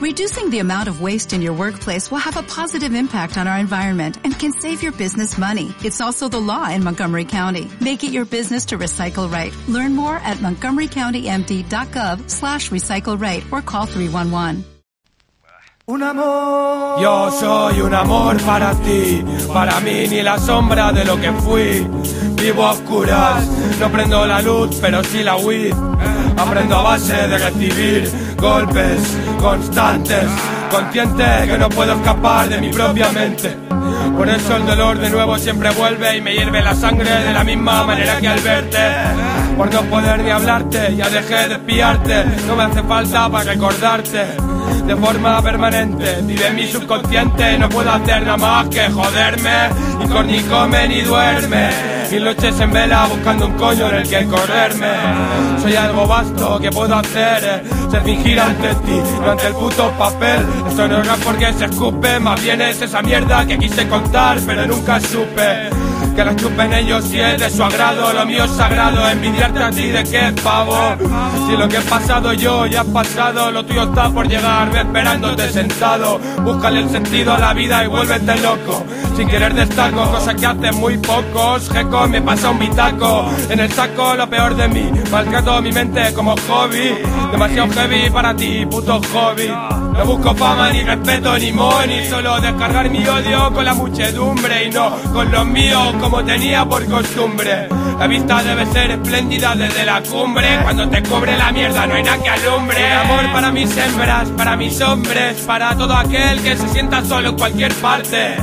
Reducing the amount of waste in your workplace will have a positive impact on our environment and can save your business money. It's also the law in Montgomery County. Make it your business to recycle right. Learn more at montgomerycountymd.gov slash recycle right or call 311. Un amor. Yo soy un amor para ti, para mí ni la sombra de lo que fui. Vivo a oscuras, no prendo la luz, pero sí la weed. Aprendo a base de recibir golpes constantes, consciente que no puedo escapar de mi propia mente. Por eso el dolor de nuevo siempre vuelve y me hierve la sangre de la misma manera que al verte. Por no poder ni hablarte, ya dejé de espiarte, no me hace falta para recordarte. De forma permanente, vive mi subconsciente, no puedo hacer nada más que joderme, ni con ni come ni duerme. Mil noches en vela buscando un coño en el que correrme. Soy algo vasto que puedo hacer, ser fingir ante ti, no ante el puto papel. Esto no es porque se escupe, más bien es esa mierda que quise contar, pero nunca supe. Que la chupen ellos si es de su agrado, lo mío es sagrado, envidiarte a ti de qué pavo. Si lo que he pasado yo ya ha pasado, lo tuyo está por llegar, ve esperándote sentado. Búscale el sentido a la vida y vuélvete loco. Sin querer destaco, cosa que hacen muy pocos. Geco me pasa un bitaco, en el saco lo peor de mí. Maltrato mi mente como hobby, demasiado heavy para ti, puto hobby. No busco fama ni respeto ni money, solo descargar mi odio con la muchedumbre y no con los míos como tenía por costumbre. La vista debe ser espléndida desde la cumbre. Cuando te cubre la mierda no hay nada que alumbre. Amor para mis hembras, para mis hombres, para todo aquel que se sienta solo en cualquier parte.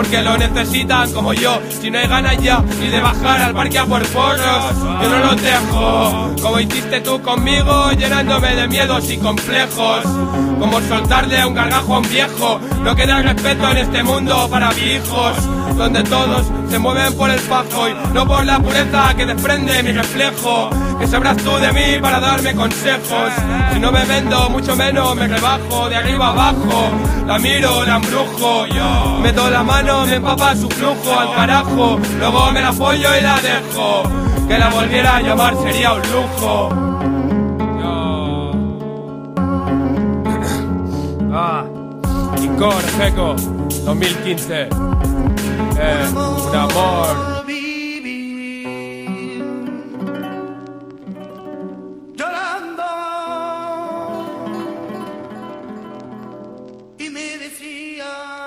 Porque lo necesitan como yo, si no hay ganas ya ni de bajar al parque a por porros, yo no los dejo. Como hiciste tú conmigo, llenándome de miedos y complejos. Como soltarle un gargajo a un viejo, no queda respeto en este mundo para mis hijos. Donde todos se mueven por el pajo y no por la pureza que desprende mi reflejo. Que sabrás tú de mí para darme consejos. Si no me vendo, mucho menos me rebajo de arriba abajo. La miro, la embrujo, yo meto la mano, me empapa su flujo al carajo. Luego me la follo y la dejo. Que la volviera a llamar sería un lujo. Ah, Incor, Seco, 2015. Eh, un amor. Y me decía